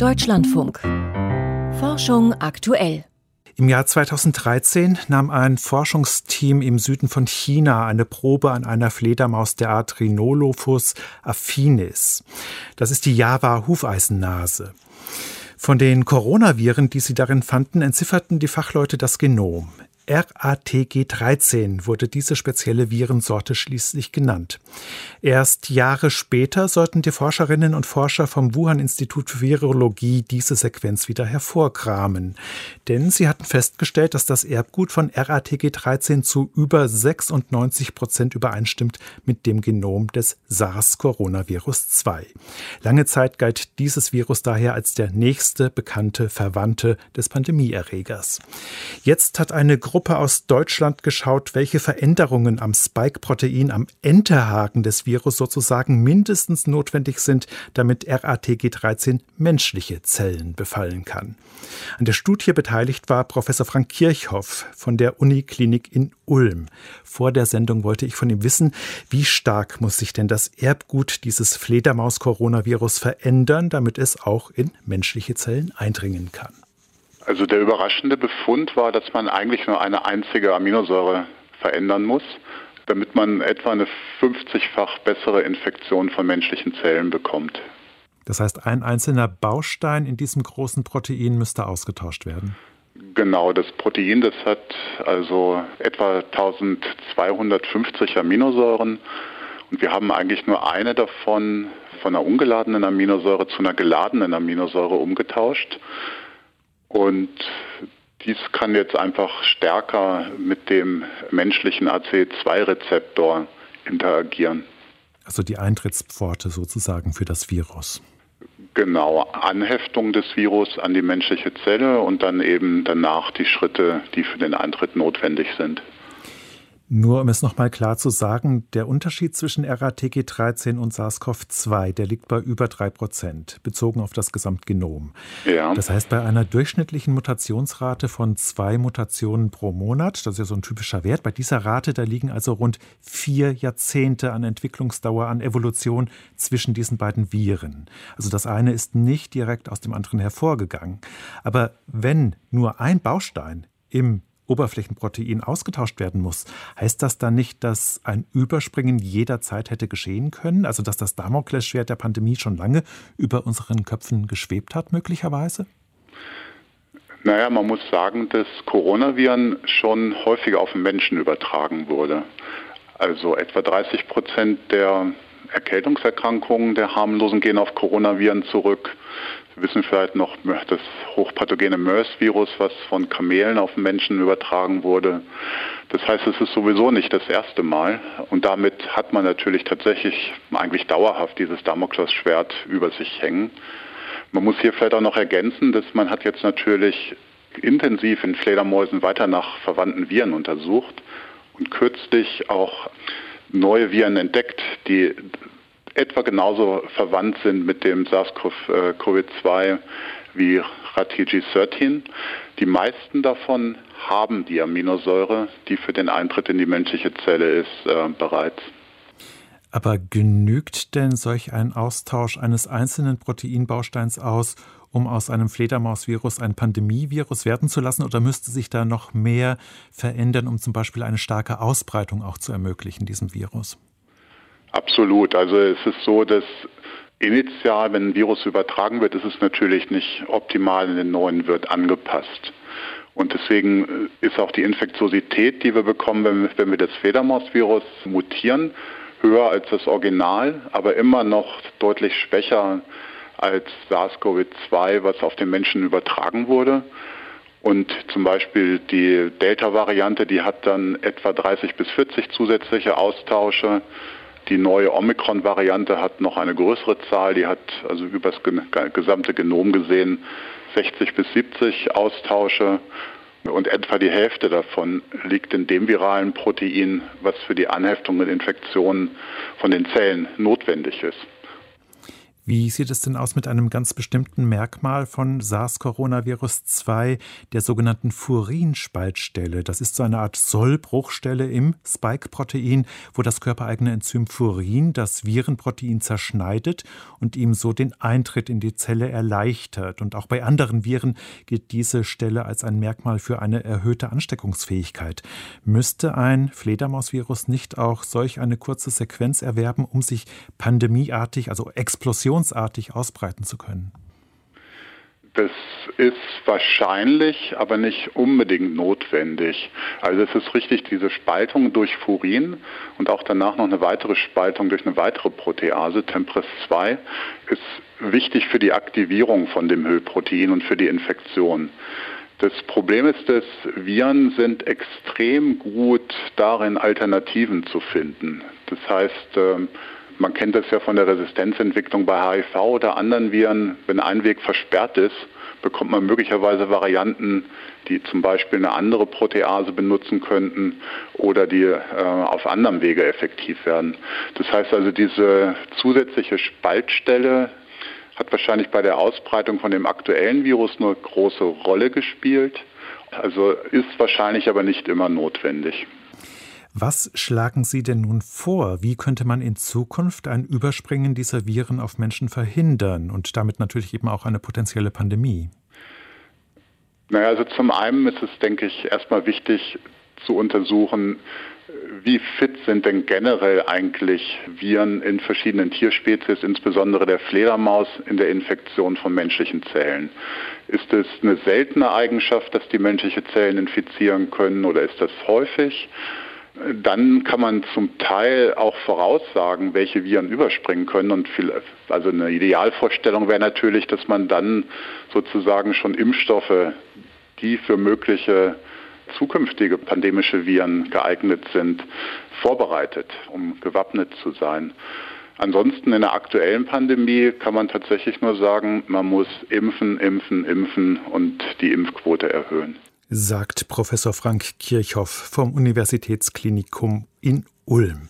Deutschlandfunk. Forschung aktuell. Im Jahr 2013 nahm ein Forschungsteam im Süden von China eine Probe an einer Fledermaus der Art Rhinolophus affinis. Das ist die Java-Hufeisennase. Von den Coronaviren, die sie darin fanden, entzifferten die Fachleute das Genom. RATG13 wurde diese spezielle Virensorte schließlich genannt. Erst Jahre später sollten die Forscherinnen und Forscher vom Wuhan-Institut für Virologie diese Sequenz wieder hervorkramen. Denn sie hatten festgestellt, dass das Erbgut von RATG13 zu über 96 Prozent übereinstimmt mit dem Genom des SARS-Coronavirus 2. Lange Zeit galt dieses Virus daher als der nächste bekannte Verwandte des Pandemieerregers. Jetzt hat eine Gruppe Gruppe aus Deutschland geschaut, welche Veränderungen am Spike-Protein, am Enterhaken des Virus sozusagen mindestens notwendig sind, damit RATG13 menschliche Zellen befallen kann. An der Studie beteiligt war Professor Frank Kirchhoff von der Uniklinik in Ulm. Vor der Sendung wollte ich von ihm wissen, wie stark muss sich denn das Erbgut dieses Fledermaus-Coronavirus verändern, damit es auch in menschliche Zellen eindringen kann. Also der überraschende Befund war, dass man eigentlich nur eine einzige Aminosäure verändern muss, damit man etwa eine 50-fach bessere Infektion von menschlichen Zellen bekommt. Das heißt, ein einzelner Baustein in diesem großen Protein müsste ausgetauscht werden. Genau, das Protein, das hat also etwa 1250 Aminosäuren und wir haben eigentlich nur eine davon von einer ungeladenen Aminosäure zu einer geladenen Aminosäure umgetauscht. Und dies kann jetzt einfach stärker mit dem menschlichen AC2-Rezeptor interagieren. Also die Eintrittspforte sozusagen für das Virus. Genau, Anheftung des Virus an die menschliche Zelle und dann eben danach die Schritte, die für den Eintritt notwendig sind. Nur um es nochmal klar zu sagen, der Unterschied zwischen RATG13 und SARS-CoV-2, der liegt bei über drei Prozent, bezogen auf das Gesamtgenom. Ja. Das heißt, bei einer durchschnittlichen Mutationsrate von zwei Mutationen pro Monat, das ist ja so ein typischer Wert, bei dieser Rate, da liegen also rund vier Jahrzehnte an Entwicklungsdauer, an Evolution zwischen diesen beiden Viren. Also das eine ist nicht direkt aus dem anderen hervorgegangen. Aber wenn nur ein Baustein im Oberflächenprotein ausgetauscht werden muss, heißt das dann nicht, dass ein Überspringen jederzeit hätte geschehen können? Also dass das Damoklesschwert der Pandemie schon lange über unseren Köpfen geschwebt hat, möglicherweise? Naja, man muss sagen, dass Coronaviren schon häufiger auf den Menschen übertragen wurde. Also etwa 30 Prozent der Erkältungserkrankungen der harmlosen gehen auf Coronaviren zurück. Wissen vielleicht noch das hochpathogene MERS-Virus, was von Kamelen auf Menschen übertragen wurde. Das heißt, es ist sowieso nicht das erste Mal. Und damit hat man natürlich tatsächlich eigentlich dauerhaft dieses Damoklesschwert über sich hängen. Man muss hier vielleicht auch noch ergänzen, dass man hat jetzt natürlich intensiv in Fledermäusen weiter nach verwandten Viren untersucht und kürzlich auch neue Viren entdeckt, die etwa genauso verwandt sind mit dem SARS-CoV-2 wie RATG13. Die meisten davon haben die Aminosäure, die für den Eintritt in die menschliche Zelle ist, äh, bereits. Aber genügt denn solch ein Austausch eines einzelnen Proteinbausteins aus, um aus einem Fledermausvirus ein Pandemievirus werden zu lassen? Oder müsste sich da noch mehr verändern, um zum Beispiel eine starke Ausbreitung auch zu ermöglichen, diesem Virus? Absolut. Also es ist so, dass initial, wenn ein Virus übertragen wird, ist es natürlich nicht optimal in den neuen Wirt angepasst. Und deswegen ist auch die Infektiosität, die wir bekommen, wenn wir, wenn wir das Fledermausvirus mutieren, höher als das Original, aber immer noch deutlich schwächer als SARS-CoV-2, was auf den Menschen übertragen wurde. Und zum Beispiel die Delta-Variante, die hat dann etwa 30 bis 40 zusätzliche Austausche. Die neue Omikron-Variante hat noch eine größere Zahl, die hat also über das gesamte Genom gesehen 60 bis 70 Austausche und etwa die Hälfte davon liegt in dem viralen Protein, was für die Anheftung und Infektionen von den Zellen notwendig ist. Wie sieht es denn aus mit einem ganz bestimmten Merkmal von SARS-Coronavirus 2, der sogenannten Furinspaltstelle? Das ist so eine Art Sollbruchstelle im Spike-Protein, wo das körpereigene Enzym Furin das Virenprotein zerschneidet und ihm so den Eintritt in die Zelle erleichtert. Und auch bei anderen Viren gilt diese Stelle als ein Merkmal für eine erhöhte Ansteckungsfähigkeit. Müsste ein Fledermausvirus nicht auch solch eine kurze Sequenz erwerben, um sich pandemieartig, also Explosion explosionsartig ausbreiten zu können? Das ist wahrscheinlich, aber nicht unbedingt notwendig. Also es ist richtig, diese Spaltung durch Furin und auch danach noch eine weitere Spaltung durch eine weitere Protease, Tempres 2, ist wichtig für die Aktivierung von dem Hüllprotein und für die Infektion. Das Problem ist, dass Viren sind extrem gut darin, Alternativen zu finden. Das heißt, ähm, man kennt das ja von der Resistenzentwicklung bei HIV oder anderen Viren. Wenn ein Weg versperrt ist, bekommt man möglicherweise Varianten, die zum Beispiel eine andere Protease benutzen könnten oder die äh, auf anderem Wege effektiv werden. Das heißt also, diese zusätzliche Spaltstelle hat wahrscheinlich bei der Ausbreitung von dem aktuellen Virus eine große Rolle gespielt. Also ist wahrscheinlich aber nicht immer notwendig. Was schlagen Sie denn nun vor? Wie könnte man in Zukunft ein Überspringen dieser Viren auf Menschen verhindern und damit natürlich eben auch eine potenzielle Pandemie? Naja, also zum einen ist es, denke ich, erstmal wichtig zu untersuchen, wie fit sind denn generell eigentlich Viren in verschiedenen Tierspezies, insbesondere der Fledermaus, in der Infektion von menschlichen Zellen? Ist es eine seltene Eigenschaft, dass die menschliche Zellen infizieren können oder ist das häufig? Dann kann man zum Teil auch voraussagen, welche Viren überspringen können. Und viel, also eine Idealvorstellung wäre natürlich, dass man dann sozusagen schon Impfstoffe, die für mögliche zukünftige pandemische Viren geeignet sind, vorbereitet, um gewappnet zu sein. Ansonsten in der aktuellen Pandemie kann man tatsächlich nur sagen, man muss impfen, impfen, impfen und die Impfquote erhöhen sagt Professor Frank Kirchhoff vom Universitätsklinikum in Ulm.